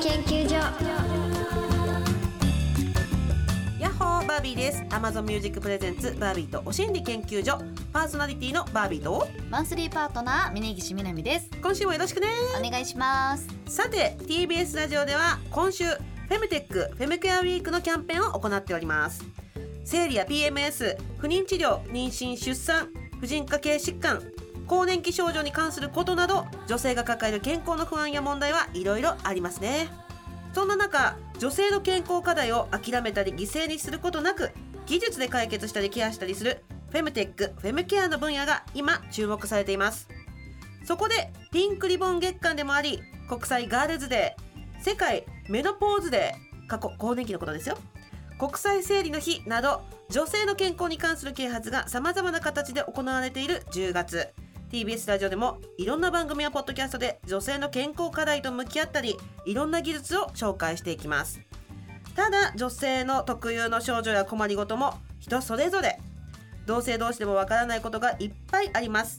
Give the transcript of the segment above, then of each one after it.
研究所。ヤッホーバービーです。Amazon Music Presents バービーとお心理研究所。パーソナリティのバービーと。マンスリーパートナー峯岸みなみです。今週もよろしくね。お願いします。さて TBS ラジオでは今週フェムテックフェムケアウィークのキャンペーンを行っております。生理や PMS 不妊治療妊娠出産婦人科系疾患更年期症状に関することなど女性が抱える健康の不安や問題はいろいろありますね。そんな中女性の健康課題を諦めたり犠牲にすることなく技術で解決したりケアしたりするフェムテックフェムケアの分野が今注目されています。そこでピンクリボン月間でもあり国際ガールズデー世界メノポーズデー過去更年期のことですよ。国際生理の日など女性の健康に関する啓発がさまざまな形で行われている10月。TBS ラジオでもいろんな番組やポッドキャストで女性の健康課題と向き合ったりいろんな技術を紹介していきます。ただ女性の特有の症状や困りごとも人それぞれ。同性同士でもわからないことがいっぱいあります。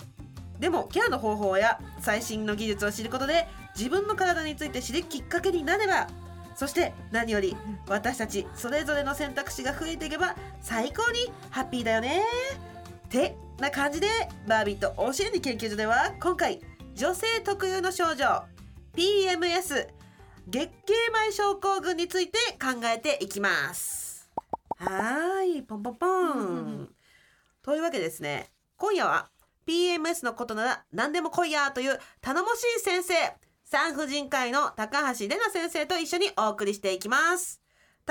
でもケアの方法や最新の技術を知ることで自分の体について知るきっかけになればそして何より私たちそれぞれの選択肢が増えていけば最高にハッピーだよね。ってな感じでバービーとお心理研究所では今回女性特有の症状 PMS 月経前症候群について考えていきます。はいポンポンポン。というわけでですね。今夜は PMS のことなら何でも来いやという頼もしい先生産婦人科医の高橋玲奈先生と一緒にお送りしていきます。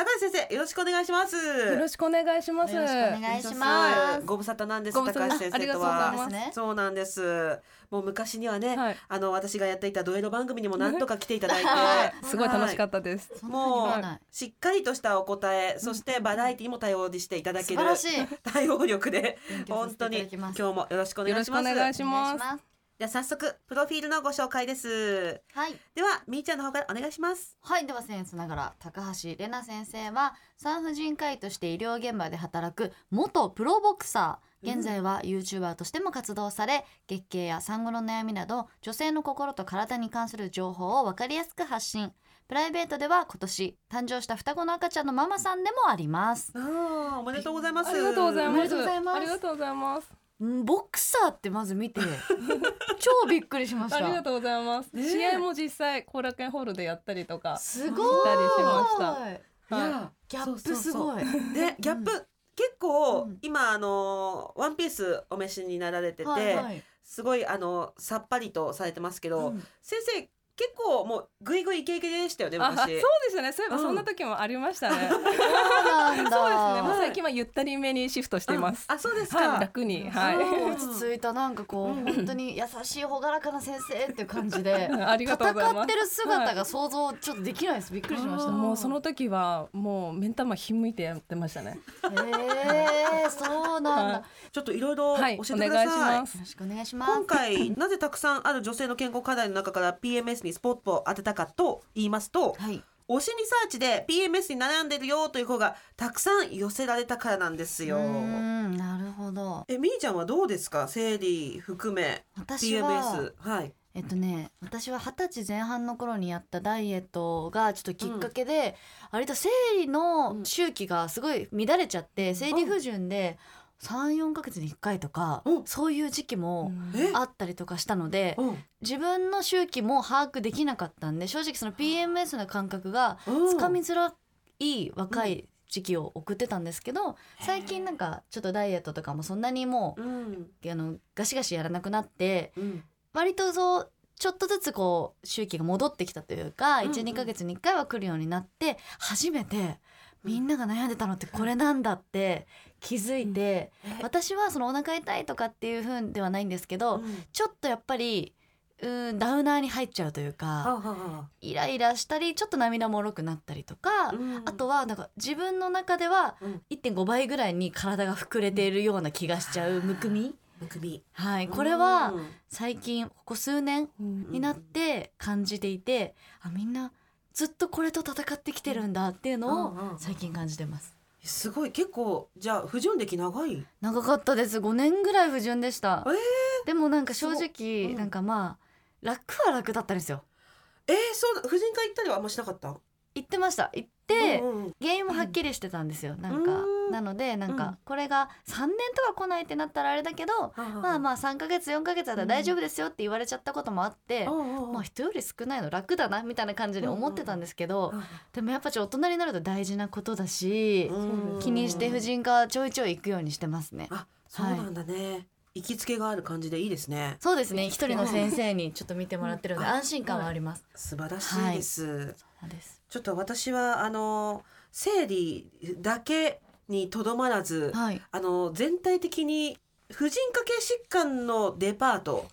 高橋先生よろしくお願いします。よろしくお願いします。よろしくお願いします。ご無沙汰なんです高橋先生とは。ます。ねそうなんです。もう昔にはね、はい。あの私がやっていたドエロ番組にも何とか来ていただいて。すごい楽しかったです。そんなに言わないしっかりとしたお答え、そしてバラエティも対応していただける素晴らしい。対応力で本当に今日もよろしくおよろ願いしますでは早速プロフィールのご紹介です。はい。ではみーちゃんの方からお願いします。はいでは僭越ながら高橋玲奈先生は産婦人科医として医療現場で働く元プロボクサー。現在は YouTuber としても活動され月経や産後の悩みなど女性の心と体に関する情報を分かりやすく発信。プライベートでは今年誕生した双子の赤ちゃんのママさんでもあります。おめでとうございます。ありがとうございます。ありがとうございます。んボクサーってまず見て。超びっくりしました。ありがとうございます。ねえ。試合も実際後楽園ホールでやったりとか。すごい。したりしました。いはい。やギャップすごい。でギャップ、結構、うん。今あのワンピースお召しになられてて、はいはい。すごいあのさっぱりとされてますけど、うん。先生結構もうグイグイイケイケでしたよねあ、そう昔でしたね。そういえばうん。そんな時もありましたね。そうなんだ。そうですね。もう最近はゆったりめにシフトしています。あそうですか、はい、楽に。はい。落ち着いたなんかこう、うん本当に優しい朗らかな先生っていう感じでありがとうございます戦ってる姿が想像ちょっとできないですびっくりしましたもうその時はもう目ん玉ひんむいてやってましたね。へえそうなんだ、はいちょっといろいろ教はい、えてお願いくだ。さい、しますよろ。しくお願いします今回なぜたくさんある女性の健康課題の中から PMS にスポットを当てたかと言いますとはい。推しにサーチで PMS に悩んでるよという子がたくさん寄せられたからなんですうよ。んなるほど。えみーちゃんはどうですか？生理含め PMS はい。えっとね私は二十歳前半の頃にやったダイエットがちょっときっかけで、割と生理の周期がすごい乱れちゃって生理不順で34ヶ月に1回とか、うんそういう時期もえ？あったりとかしたので、うん。自分の周期も把握できなかったんで正直その PMS の感覚がうん。つかみづらい若い時期を送ってたんですけど最近なんかちょっとダイエットとかもそんなにもうん。うあのガシガシやらなくなってうん。割とそうちょっとずつこう周期が戻ってきたというかうんうん。12ヶ月に1回は来るようになって初めてみんなが悩んでたのってこれなんだって気づいて私はそのお腹痛いとかっていう風ではないんですけどうん。ちょっとやっぱりうんダウナーに入っちゃうというはかイライラしたりちょっと涙もろくなったりとか、うん。あとはなんか自分の中ではうん。1.5倍ぐらいに体が膨れているような気がしちゃうむくみ、むくみ。はい、これはうん最近ここ数年うんになって感じていてあみんなずっとこれと戦ってきてるんだっていうのをうんうんうん。最近感じてます。すごい。結構じゃあ不純歴長い？長かったです。5年ぐらい不純でした。えー。でもなんか正直う。ん。なんかまあ楽は楽だったんですよ。えー、そうだ。婦人科行ったりはあんましなかった？行ってました。行って、うんうん原因もはっきりしてたんですよ。なんかうん。なのでなんうん。かこれが3年とか来ないってなったらあれだけどまあまあ3ヶ月4ヶ月だったら大丈夫ですよって言われちゃったこともあって、まあ人より少ないの楽だなみたいな感じで思ってたんですけど、でもやっぱちょっと大人になると大事なことだし、うん。気にして婦人科ちょいちょい行くようにしてますね。あそうなんだね、行きつけがある感じでいいですね。そうですね。一人の先生にちょっと見てもらってるのでうん安心感はあります。素晴らしいですちょっと私はあの生理だけにとどまらず、はい。あの全体的に婦人科系疾患のデパート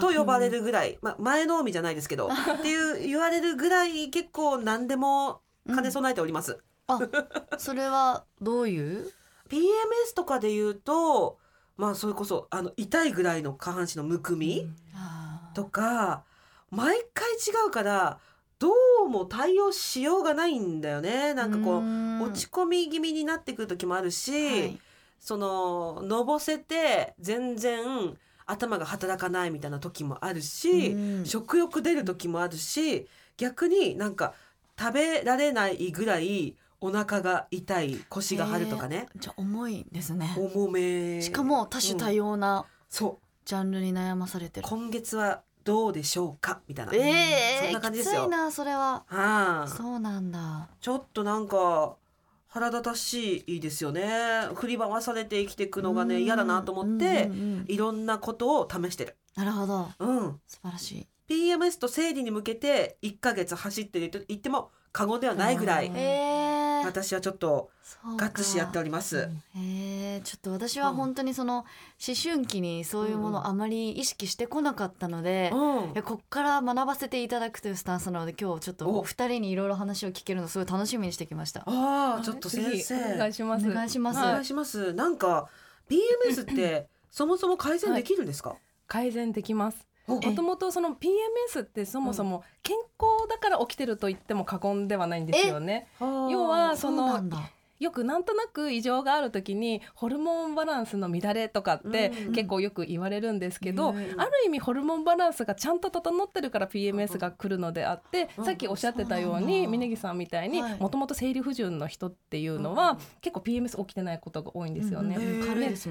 と呼ばれるぐらい、まあ、前の海じゃないですけど っていう言われるぐらい結構何でも兼ね備えております。あそれはどういう？PMS とかで言うとまあそれこそあの痛いぐらいの下半身のむくみとか毎回違うからどうも対応しようがないんだよね。なんかこうーん。落ち込み気味になってくる時もあるし、はい。そののぼせて全然頭が働かないみたいな時もあるし、うん。食欲出る時もあるし逆になんか食べられないぐらいお腹が痛い腰が張るとかね、じゃあ重いですね。重め。しかも多種多様なそジャンルに悩まされてうる。今月はどうでしょうか？みたいな、ええそんな感じきですよ。ついなそれは。はあ、そうなんだ。ちょっとなんか腹立たしいですよね。振り回されて生きていくのがねうん。嫌だなと思って、いろんなことを試してる。なるほど。うん、素晴らしい。PMS と生理に向けて1ヶ月走ってると言っても過言ではないぐらい。うんええ私はちょっとガッツしやっております。へえちょっと私は本当にその思春期にそういうものをあまり意識してこなかったので、うんこっから学ばせていただくというスタンスなので今日ちょっとおお二人にいろいろ話を聞けるのすごい楽しみにしてきました。ああちょっと先ぜひお願い生します。お願いします。お願いします。なんか PMS って そもそも改善できるんですか？改善できます。おもともとその PMS ってそもそも健康だから起きてると言っても過言ではないんですよね。要はその。よくなんとなく異常がある時にホルモンバランスの乱れとかってうん結構よく言われるんですけど、うんある意味ホルモンバランスがちゃんと整ってるから PMS が来るのであって、うんさっきおっしゃってたように峯岸さんみたいにはい。もともと生理不順の人っていうのは、結構 PMS 起きてないことが多いんですよね。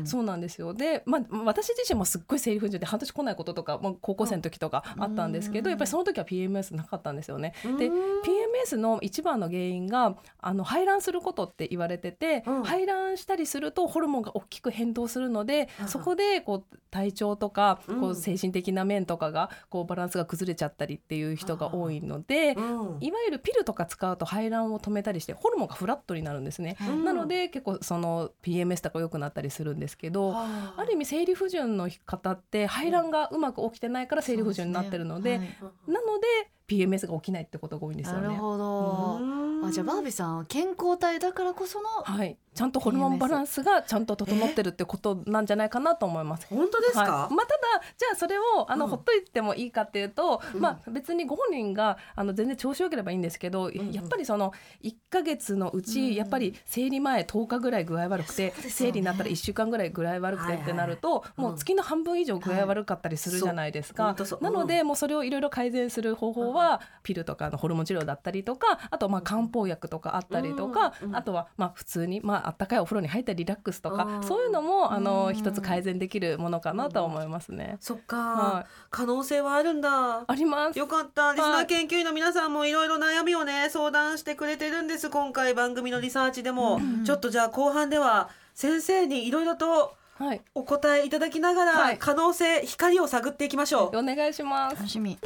そうなんですよ。で、まあ、私自身もすっごい生理不順で半年来ないこととか、まあ、高校生の時とかあったんですけど、うんやっぱりその時は PMS なかったんですよね。でうん。PMS の一番の原因があの排卵することって言われてて、うん。排卵したりするとホルモンが大きく変動するので、うん。そこでこう体調とか、こう精神的な面とかがこうバランスが崩れちゃったりっていう人が多いので、うん。いわゆるピルとか使うと排卵を止めたりしてホルモンがフラットになるんですね。なので結構その PMS とか良くなったりするんですけど、はあ。ある意味生理不順の方って排卵がうまく起きてないから生理不順になってるのでなので PMS が起きないってことが多いんですよね。はいなるほど。うんあじゃあバービーさんは健康体だからこそのはい、ちゃんとホルモンバランスがちゃんと整ってるってことなんじゃないかなと思います。本当ですか？はい、まあ、ただじゃあそれをあの、うん。ほっといてもいいかっていうと、うん。まあ、別にご本人があの全然調子よければいいんですけど、んうん。やっぱりその1ヶ月のうち、うんやっぱり生理前10日ぐらい具合悪くて、ね。生理になったら1週間ぐらい具合悪くてってなると、はいはいもう月の半分以上具合悪かったりするじゃないですか。はい。なので、もうそれをいろいろ改善する方法は、ピルとかのホルモン治療だったりとかあとまあ漢方薬とかあったりとか、うんうん。あとはまあ普通にまああったかいお風呂に入ったりリラックスとか、うんそういうのもあの、うん一つ改善できるものかなとは思いますね。そっか、はい可能性はあるんだ。あります。よかった。リスナー研究員の皆さんもいろいろ悩みをね、相談してくれてるんです。今回番組のリサーチでも。うんちょっとじゃあ後半では先生にいろいろとはい、お答えいただきながら、はい可能性、光を探っていきましょう。お願いします。楽しみ。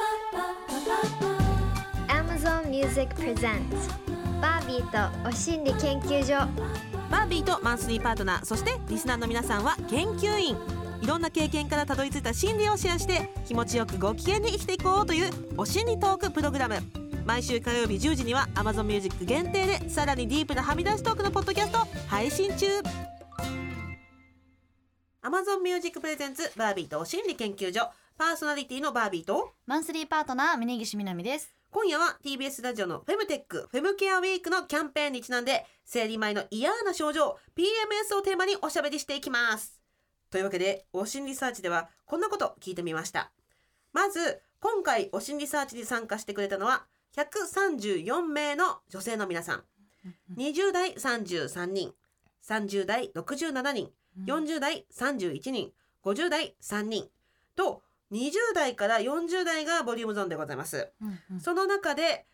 Amazon Music Presents バービーとお心理研究所バービーとマンスリーパートナーそしてリスナーの皆さんは研究員。いろんな経験からたどり着いた心理をシェアして気持ちよくご機嫌に生きていこうというお心理トークプログラム。毎週火曜日10時には Amazon Music 限定でさらにディープなはみ出しトークのポッドキャスト配信中。Amazon Music プレゼンツバービーとお心理研究所。パーソナリティのバービーとマンスリーパートナー峯岸みなみです。今夜は TBS ラジオのフェムテックフェムケアウィークのキャンペーンにちなんで生理前の嫌な症状 PMS をテーマにおしゃべりしていきます。というわけで往診リサーチではこんなこと聞いてみました。まず今回お心理サーチに参加してくれたのは134名の女性の皆さん。20代33人。30代67人。40代31人。50代3人。と20代から40代がボリュームゾーンでございます。うんうん。その中で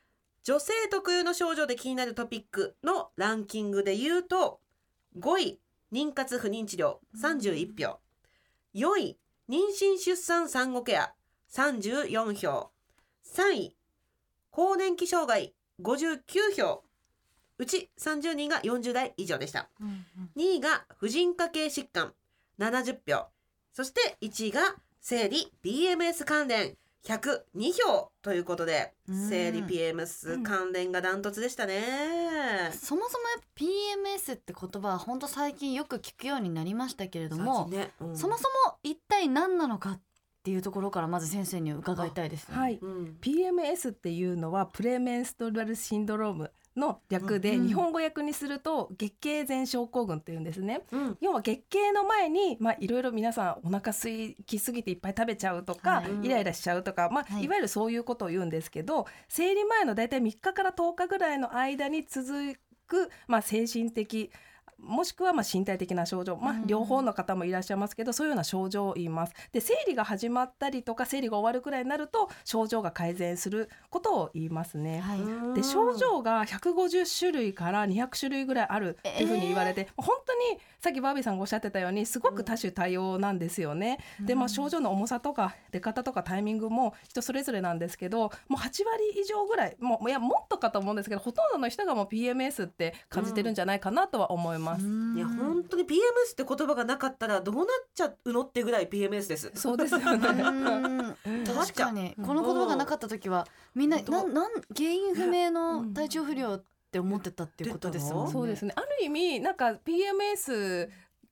女性特有の症状で気になるトピックのランキングで言うと5位妊活不妊治療31票。4位妊娠出産産後ケア34票。3位更年期障害59票。うち30人が40代以上でした。うんうん。2位が婦人科系疾患70票。そして1位が生理 PMS 関連102票ということでうん。生理 PMS 関連がダントツでしたね。そもそもやっぱ PMS って言葉は本当最近よく聞くようになりましたけれども、ね。うん。そもそも一体何なのかっていうところからまず先生に伺いたいです、ね。はい。うん。PMS っていうのはプレメンストラルシンドロームの略で、うん日本語訳にすると月経前症候群っていうんですね。うん。要は月経の前に、まあ、いろいろ皆さんお腹空きすぎていっぱい食べちゃうとか、はい。イライラしちゃうとか、まあはい。い、わゆるそういうことを言うんですけど生理前の大体3日から10日ぐらいの間に続く、まあ、精神的もしくはまあ身体的な症状、まあうん、両方の方もいらっしゃいますけどそういうような症状を言います。で生理が始まったりとか生理が終わるくらいになると症状が改善することを言いますね。はいうんで症状が150種類から200種類ぐらいあるっていうふうに言われて、本当にさっきバービーさんがおっしゃってたようにすごく多種多様なんですよね。でまあ症状の重さとか出方とかタイミングも人それぞれなんですけどもう8割以上ぐらいもういやもっとかと思うんですけどほとんどの人がもう PMS って感じてるんじゃないかなとは思います。いやうん。本当に PMS って言葉がなかったらどうなっちゃうのってぐらい PMS です。そうですよね。うん。確かに。この言葉がなかった時はみんなんなん原因不明の体調不良って思ってたっていうことですもんね。そうですね。ある意味なんか PMS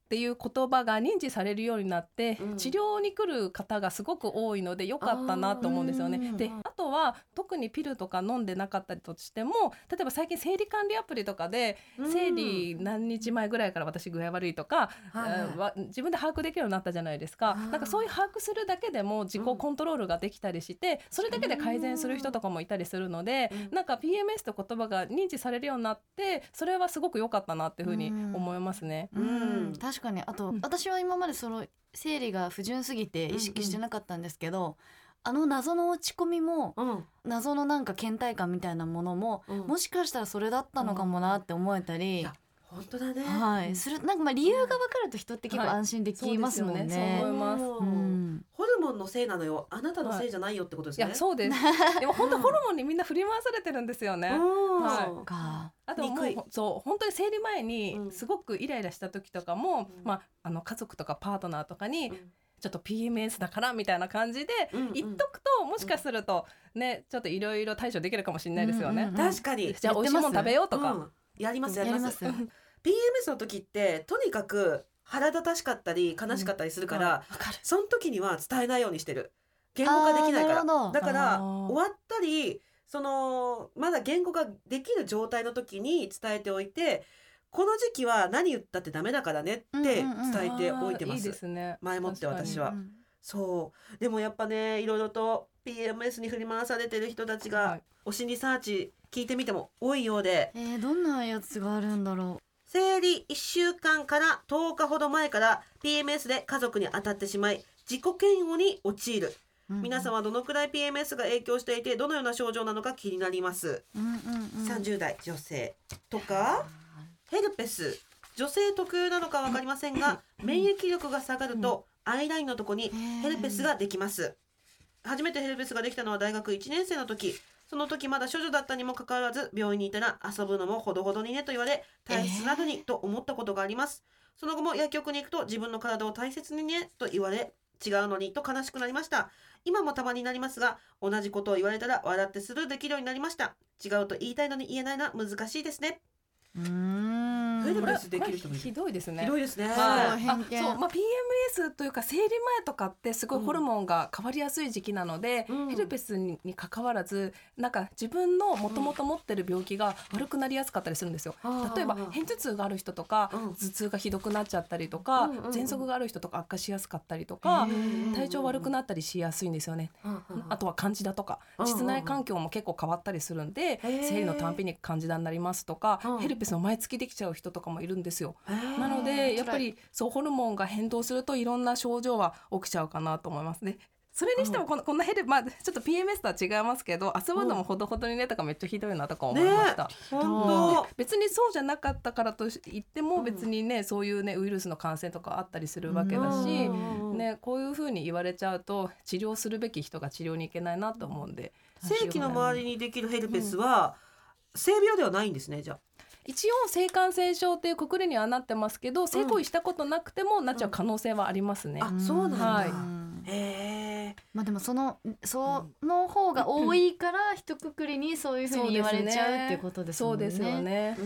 っていう言葉が認知されるようになって、うん。治療に来る方がすごく多いので良かったなと思うんですよね。あー。であとは特にピルとか飲んでなかったりとしても例えば最近生理管理アプリとかでうん。生理何日前ぐらいから私具合悪いとか、はいうんわ自分で把握できるようになったじゃないですか。なんかそういう把握するだけでも自己コントロールができたりしてそれだけで改善する人とかもいたりするのでうん。なんか PMS と言葉が認知されるようになってそれはすごく良かったなっていうふうに思いますね。うん。うん確かにあと、うん。私は今までその生理が不純すぎて意識してなかったんですけど、あの謎の落ち込みもうん。謎のなんか倦怠感みたいなものも、うん。もしかしたらそれだったのかもなって思えたいりや、本当だね。はい、するなんかまあ理由が分かると人って結構はい。安心できますもんね。そうですよね。そう思います。ううん。んホルモンのせいなのよ。あなたのせいじゃないよってことですね。いやそうです。でも本当ホルモンにみんな振り回されてるんですよね。うん。はい。そっか。あともうそう本当に生理前うん。にすごくイライラした時とかも、うん。まあ、あの家族とかパートナーとかに、うん。ちょっと PMS だからみたいな感じでうんうん。言っとくと、もしかするとねちょっといろいろ対処できるかもしれないですよね。うんうん確かに。じゃあ美味しいもの食べようとか、うんやります。やります。PMS の時ってとにかく腹立たしかったり悲しかったりするから、うん。わかる。その時には伝えないようにしてる。言語化できないから。だから終わったりそのまだ言語ができる状態の時に伝えておいてこの時期は何言ったってダメだからねって伝えておいてます,、あーいいですね。前もって私は。うんそう。でもやっぱねいろいろと PMS に振り回されてる人たちがはい。お心理サーチ聞いてみても多いようで。えー、どんなやつがあるんだろ生理1週間から10日ほど前から PMS で家族に当たってしまい自己嫌悪に陥る。う。うん。皆さんはどのくらい PMS が影響していてどのような症状なのか気になります、うんうんうん、30代女性とかヘルペス。女性特有なのか分かりませんが免疫力が下がるとアイラインのとこにヘルペスができます。初めてヘルペスができたのは大学1年生の時その時まだ処女だったにもかかわらず病院にいたら遊ぶのもほどほどにねと言われ体質などにと思ったことがあります。その後も薬局に行くと自分の体を大切にねと言われ違うのにと悲しくなりました。今もたまになりますが同じことを言われたら笑ってスルーできるようになりました。違うと言いたいのに言えないのは難しいですね。うーんうんヘルこれペスできる人もいひるどいですね。ひどいですね。はい。あ偏見。そうまあ、PMS というか生理前とかってすごいホルモンが変わりやすい時期なので、うん。ヘルペスにに関わらずなんか自分のもともと持ってる病気が悪くなりやすかったりするんですよ。あー。例えば片頭痛がある人とか、うん。頭痛がひどくなっちゃったりとか、うんうんうん。喘息がある人とか悪化しやすかったりとか、体調悪くなったりしやすいんですよね。あとはカンジダとかうんうんうん。室内環境も結構変わったりするんで、生理のたんびにカンジダになりますとか、うん。ヘルペスの毎月できちゃう人とかもいるんですよ。なのでやっぱりそうホルモンが変動するといろんな症状は起きちゃうかなと思います。ね。それにしてもこのこんなヘルまあちょっと PMS とは違いますけど遊ぶのもほどほどにねとかめっちゃひどいなとか思いました。本別にそうじゃなかったからと言っても別にねそういうねウイルスの感染とかあったりするわけだし、うん。ね、こういうふうに言われちゃうと治療するべき人が治療に行けないなと思うんで当正規の周りにできるヘルペスは性病ではないんですねじゃあ一応性感染症っていうくくりにはなってますけど性行為したことなくてもなっちゃう可能性はありますね。あそうなんだ、はい。えまあでもそのその方が多いから一括りにそういうふうに言われちゃうっていうことですもんね。そうですよね。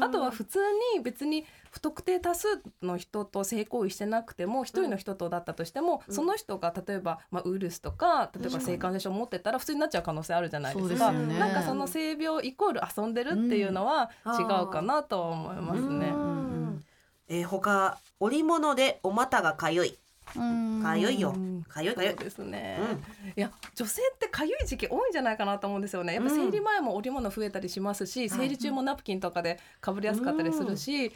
あとは普通に別に不特定多数の人と性行為してなくても一人の人とだったとしても、うん。その人が例えば、まあ、ウイルスとか例えば性感染症を持ってたら普通になっちゃう可能性あるじゃないですか。ね。なんかその性病イコール遊んでるっていうのは違うかなとは思いますね。ううん。んえー、他織物でお股がかゆい。うん。かゆいよ。うん。かゆいかゆい。ですね、うん。いや女性ってかゆい時期多いんじゃないかなと思うんですよね。やっぱ生理前も織物増えたりしますし、生理中もナプキンとかでかぶりやすかったりするし、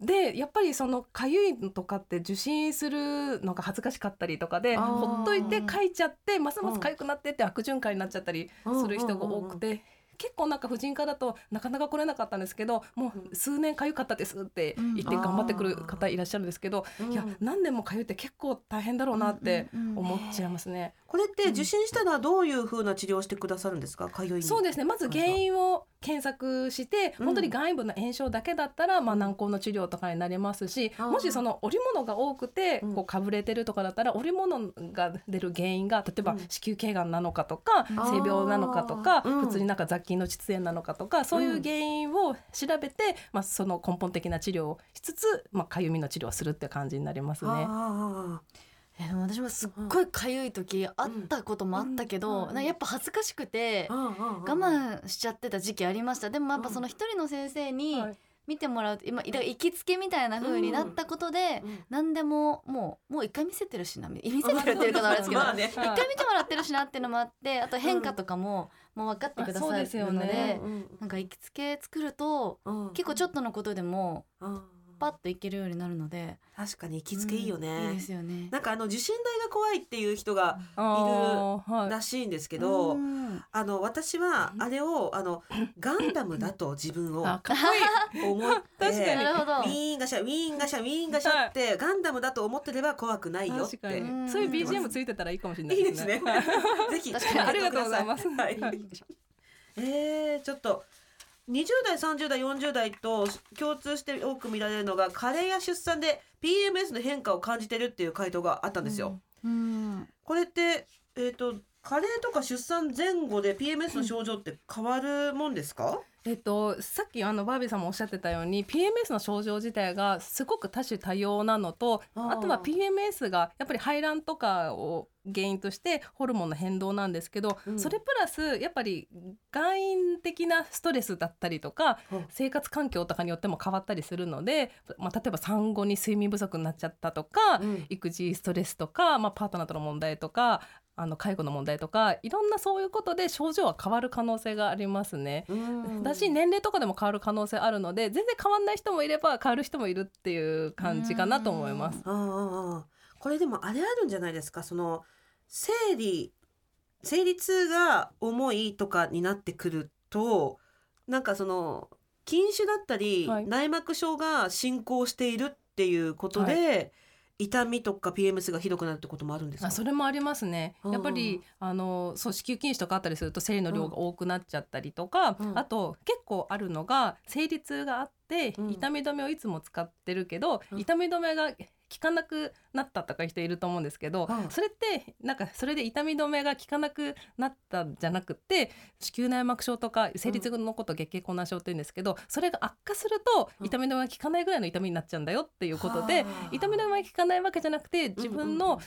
でやっぱりそのかゆいのとかって受診するのが恥ずかしかったりとかでほっといてかいちゃってますますかゆくなってって悪循環になっちゃったりする人が多くて。結構なんか婦人科だとなかなか来れなかったんですけどもう数年かゆかったですって言って頑張ってくる方いらっしゃるんですけど、うんいや何年もかゆいって結構大変だろうなってうんうんうん思っちゃいますね。これって受診したらどういう風な治療をしてくださるんですか？かゆいに。そうですね。まず原因を検索してうん。本当に外部の炎症だけだったら、まあ、軟膏の治療とかになりますしもしその織物が多くてうん。こうかぶれてるとかだったら織物が出る原因が例えばうん。子宮頸がんなのかとかうん性病なのかとか普通になんか雑菌の窒炎なのかとかそういう原因を調べて、まあ、その根本的な治療をしつつ、まあ、かゆみの治療をするって感じになりますね。あえでも私もすっごいかゆい時あったこともあったけど、うん。やっぱ恥ずかしくて我慢しちゃってた時期ありました。でもやっぱその一人の先生にはい。見てもらうと今だから行きつけみたいな風になったことで、うん何でももうもう一回見せてるしな見せてるっていう方はあれですけど、一回見てもらってるしなっていうのもあってあと変化とかももう分かってくださるのでうん。なんか行きつけ作るとうん。結構ちょっとのことでもうんパッと行けるようになるので確かに行きつけいいよね、うんいいですよね。なんかあの受診代が怖いっていう人がいらしいんですけど、うんあの私はあれをあのガンダムだと自分をあかっこいい。思って確かに。ウィーンガシャウィーンガシャウィーンガシャって、ガンダムだと思ってれば怖くないよってそういう BGM ついてたらいいかもしれないいいですね。は いぜひ。確かに。ありがとうございます。はい。はい。えー、ちょっと20代30代40代と共通して多く見られるのが加齢や出産で PMS の変化を感じてるっていう回答があったんですよ。うんこれってえっ、と加齢とか出産前後で PMS の症状って変わるもんですか？えっと、さっきあのバービーさんもおっしゃってたように PMS の症状自体がすごく多種多様なのとあとは PMS がやっぱり排卵とかを原因としてホルモンの変動なんですけど、うん。それプラスやっぱり外因的なストレスだったりとかうん。生活環境とかによっても変わったりするので、まあ、例えば産後に睡眠不足になっちゃったとか、うん。育児ストレスとか、まあ、パートナーとの問題とかあの介護の問題とかいろんなそういうことで症状は変わる可能性がありますね。うん。だし年齢とかでも変わる可能性あるので全然変わんない人もいれば変わる人もいるっていう感じかなと思います。あこれでもあれあるんじゃないですか？その生理生理痛が重いとかになってくるとなんかその筋腫だったり、はい。内膜症が進行しているっていうことで、痛みとか PMS がひどくなるってこともあるんですか？あそれもありますね。うんやっぱりあのそう子宮筋腫とかあったりすると生理の量が多くなっちゃったりとか、うん。あと結構あるのが生理痛があって、うん。痛み止めをいつも使ってるけど、うん。痛み止めが効効かなくなったとかいう人いると思うんですけど、うん。それってなんかそれで痛み止めが効かなくなったんじゃなくて子宮内膜症とか生理痛のことを月経困難症って言うんですけどそれが悪化するとうん。痛み止めが効かないぐらいの痛みになっちゃうんだよっていうことではあ。痛み止めが効かないわけじゃなくて自分うんの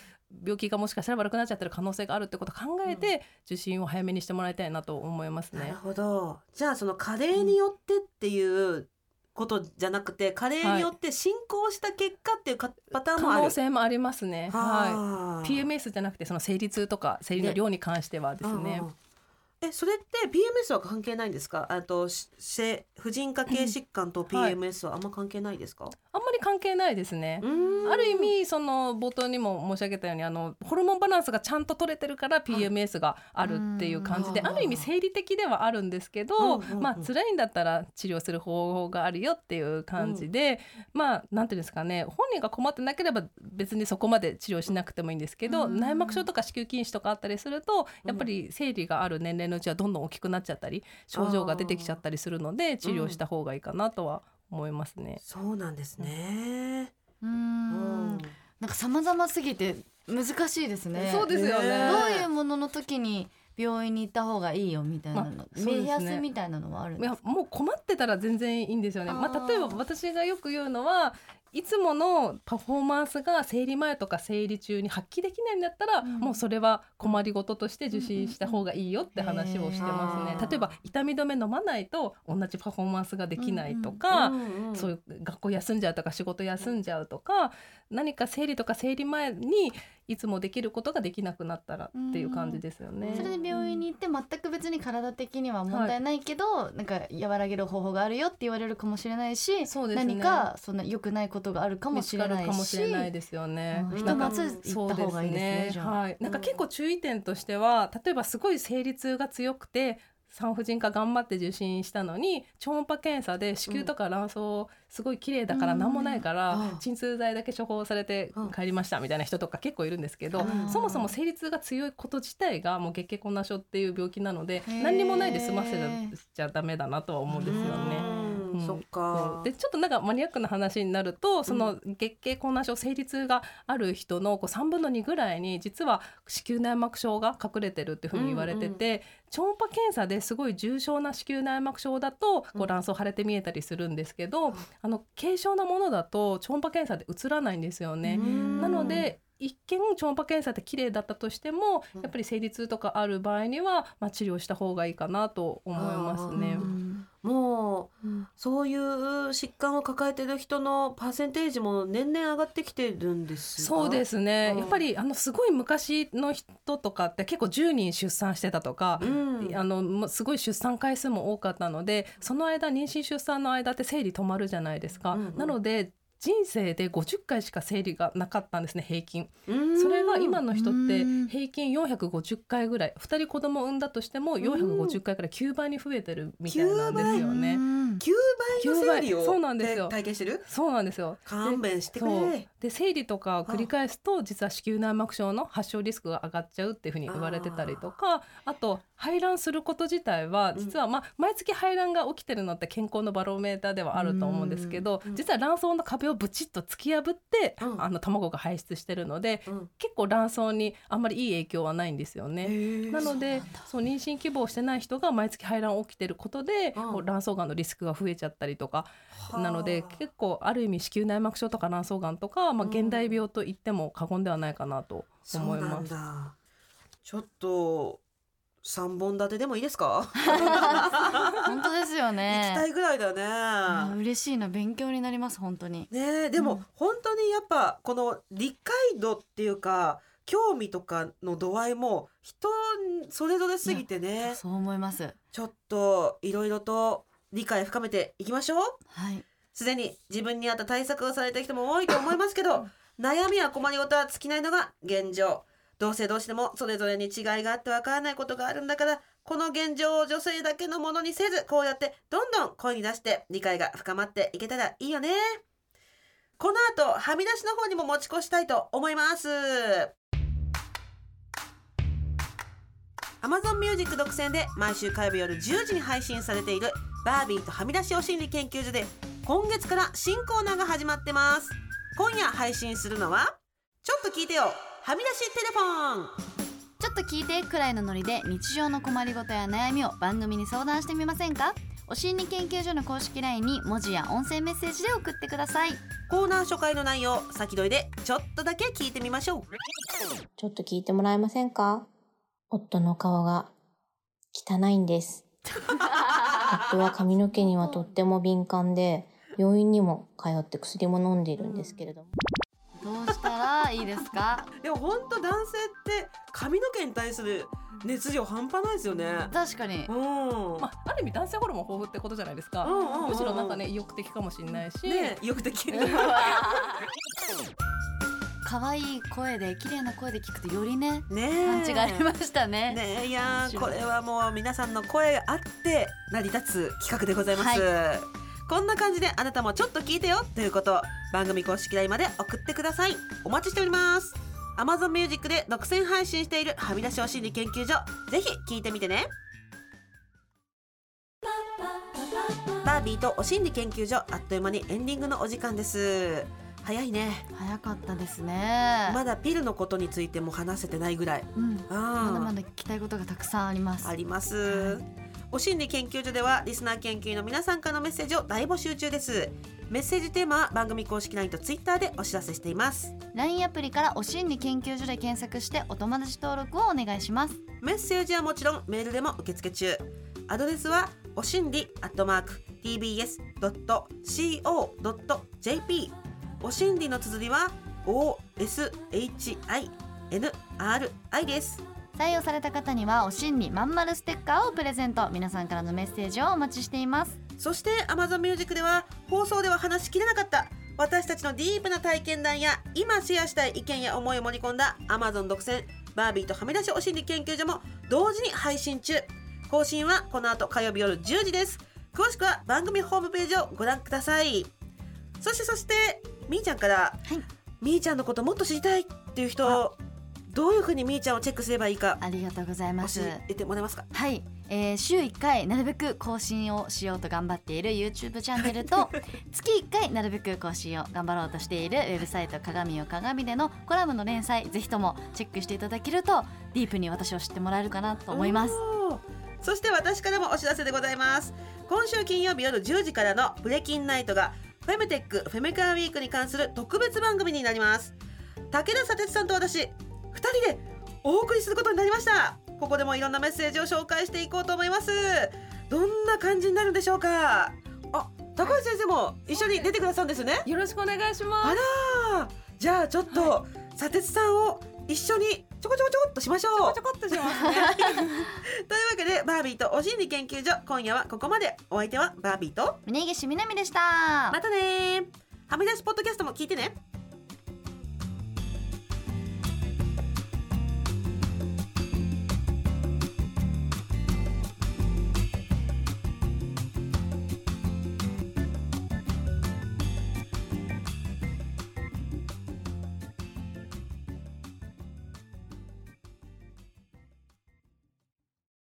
病気がもしかしたら悪くなっちゃってる可能性があるってことを考えて受診を早めにしてもらいたいなと思いますね。なる。ほど。じゃあその加齢によってっていうことじゃなくて加齢によって進行した結果っていうかパターンもある？可能性もありますね。ははあい。PMS じゃなくてその生理痛とか生理の量に関してはですね。えそれって PMS は関係ないんですか？あと婦人科系疾患とはい。PMS はあんま関係ないですか、あんまり関係ないですね。うん。ある意味その冒頭にも申し上げたようにあのホルモンバランスがちゃんと取れてるから PMS があるっていう感じでうん。ある意味生理的ではあるんですけうんどうんうん。まあ辛いんだったら治療する方法があるよっていう感じでまあなんていうんですかね本人が困ってなければ別にそこまで治療しなくてもいいんですけどうん。内膜症とか子宮筋腫とかあったりするとやっぱり生理がある年齢のうちはどんどん大きくなっちゃったり症状が出てきちゃったりするので治療した方がいいかなとは思いますね。そうなんですね、うーうん。んなんか様々すぎて難しいですね。そうですよね。ねどういうものの時に病院に行った方がいいよみたいなの、まあね。目安みたいなのはあるんいですか？やもう困ってたら全然いいんですよね。まあ、例えば私がよく言うのはいつものパフォーマンスが生理前とか生理中に発揮できないんだったら、うん。もうそれは困りごととして受診した方がいいよって話をしてますね。例えば痛み止め飲まないと同じパフォーマンスができないとか、そういう学校休んじゃうとか仕事休んじゃうとか何か生理とか生理前にいつもできることができなくなったらっていう感じですよね。それで病院に行って全く別に体的には問題ないけど、なんか和らげる方法があるよって言われるかもしれないし、そうですね。何かそんな良くないことがあるかもしれないしるかもしれないですよね。うんなんかひとまず行った方がいいですねはい、なんか結構注意点としては例えばすごい生理痛が強くて産婦人科頑張って受診したのに超音波検査で子宮とか卵巣すごい綺麗だからうん。何もないからうん。鎮痛剤だけ処方されてうん帰りましたみたいな人とか結構いるんですけどうんそもそも生理痛が強いこと自体がもう月経困難症っていう病気なので何にもないで済ませちゃダメだなとは思うんですよね。うんうんそっか。でちょっとなんかマニアックな話になるとその月経困難症生理痛がある人のこう3分の2ぐらいに実は子宮内膜症が隠れてるっていうふうに言われてて、超音波検査ですごい重症な子宮内膜症だとこうん。う卵巣腫れて見えたりするんですけど、あの軽症なものだと超音波検査で映らないんですよね。うん。なので一見超音波検査って綺麗だったとしてもうん。やっぱり生理痛とかある場合には、まあ、治療した方がいいかなと思いますね。う。うん。もうそういう疾患を抱えてる人のパーセンテージも年々上がってきてるんですかそうですね、うん。やっぱりあのすごい昔の人とかって結構10人出産してたとか、うん。あのもうすごい出産回数も多かったのでその間妊娠出産の間って生理止まるじゃないですか、うんうん。なので人生で50回しか生理がなかったんですね平均。うん。それが今の人ってうん。平均450回ぐらい2人子供を産んだとしても450回から9倍に増えてるみたいなんですよね。うん。9倍の生理を9倍そうなんですよ。体験してる？そうなんですよ。勘弁してで生理とかを繰り返すと実は子宮内膜症の発症リスクが上がっちゃうっていうふうに言われてたりとかあと排卵すること自体は実は、まあ、毎月排卵が起きてるのって健康のバロメーターではあると思うんですけどうん。実は卵巣の壁をブチッと突き破って、うん。あの卵が排出してるのでうん。結構卵巣にあんまりいい影響はないんですよね。なのでそう妊娠希望してない人が毎月排卵起きてることで、うん。こう卵巣がんのリスクが増えちゃったりとかはあ。なので結構ある意味子宮内膜症とか卵巣がんとか、まあ、うん。現代病と言っても過言ではないかなと思います。だ。ちょっと三本立てでもいいですか？本当ですよ行きたねいぐらいだね。嬉しいな勉強になります本当に。ねえでも、うん。本当にやっぱこの理解度っていうか興味とかの度合いも人それぞれすぎてね。そう思います。ちょっといろいろと理解深めていきましょう。はい。すでに自分に合った対策をされてる人も多いと思いますけど悩みや困りごとは尽きないのが現状同性同士でもそれぞれに違いがあってわからないことがあるんだからこの現状を女性だけのものにせずこうやってどんどん声に出して理解が深まっていけたらいいよね。この後はみ出しの方にも持ち越したいと思います。Amazon Music 独占で毎週火曜日夜10時に配信されているバービーとはみ出しお心理研究所で今月から新コーナーが始まってます。今夜配信するのはちょっと聞いてよ。はみ出しテレフォン。ちょっと聞いてくらいのノリで日常の困りごとや悩みを番組に相談してみませんか？お心理研究所の公式 LINE に文字や音声メッセージで送ってください。コーナー初回の内容先取りでちょっとだけ聞いてみましょう。ちょっと聞いてもらえませんか？夫の顔が汚いんです。夫は髪の毛にはとっても敏感で、病院にも通って薬も飲んでいるんですけれども。どうしたらいいですか？でも本当男性って髪の毛に対する熱量半端ないですよね。確かに。うん、まあ、ある意味男性ホルモン豊富ってことじゃないですか、うんうんうん。むしろなんかね意欲的かもしれないし、ね意欲的。可愛い声で綺麗な声で聞くとよりねねパンチがありましたね。ねいやこれはもう皆さんの声があって成り立つ企画でございます、こんな感じであなたもちょっと聞いてよということ番組公式 LINE まで送ってください。お待ちしております。Amazon Music で独占配信しているはみ出しお心理研究所。ぜひ聞いてみてね。バービーとお心理研究所あっという間にエンディングのお時間です。早いね。早かったですね。まだピルのことについても話せてないぐらい。うん。まだまだ聞きたいことがたくさんあります。あります、はいお心理研究所ではリスナー研究員の皆さんからのメッセージを大募集中です。メッセージテーマは番組公式 LINE と Twitter でお知らせしています。LINE アプリからお心理研究所で検索してお友達登録をお願いします。メッセージはもちろんメールでも受付中。アドレスはおしんりアットマーク tbs.co.jp おしんりの綴りは OSHINRI です採用された方にはお心理まんまるステッカーをプレゼント。皆さんからのメッセージをお待ちしています。そして Amazon Music では放送では話しきれなかった私たちのディープな体験談や今シェアしたい意見や思いを盛り込んだ Amazon 独占バービーとはみ出しお心理研究所も同時に配信中。更新はこの後火曜日夜10時です。詳しくは番組ホームページをご覧ください。そしてそしてみーちゃんから、はいみーちゃんのこともっと知りたいっていう人どういうふうにみーちゃんをチェックすればいいかありがとうございます。教えてもらえますか？はい、えー週1回なるべく更新をしようと頑張っている YouTube チャンネルと 月1回なるべく更新を頑張ろうとしているウェブサイト「鏡よ鏡」でのコラムの連載ぜひともチェックしていただけるとディープに私を知ってもらえるかなと思います。そして私からもお知らせでございます。今週金曜日夜10時からのブレキンナイトがフェムテックフェムカーウィークに関する特別番組になります。武田砂鉄さんと私2人でお送りすることになりました。ここでもいろんなメッセージを紹介していこうと思います。どんな感じになるんでしょうか。あ高橋先生も一緒に出てくださるんですね。よろしくお願いしまあすらー。じゃあちょっと、砂鉄さんを一緒にちょこちょこちょこっとしましょう。ちょこっとしますね。というわけでバービーとお心理研究所今夜はここまで。お相手はバービーと峯岸みなみでした。またねー。はみ出しポッドキャストも聞いてね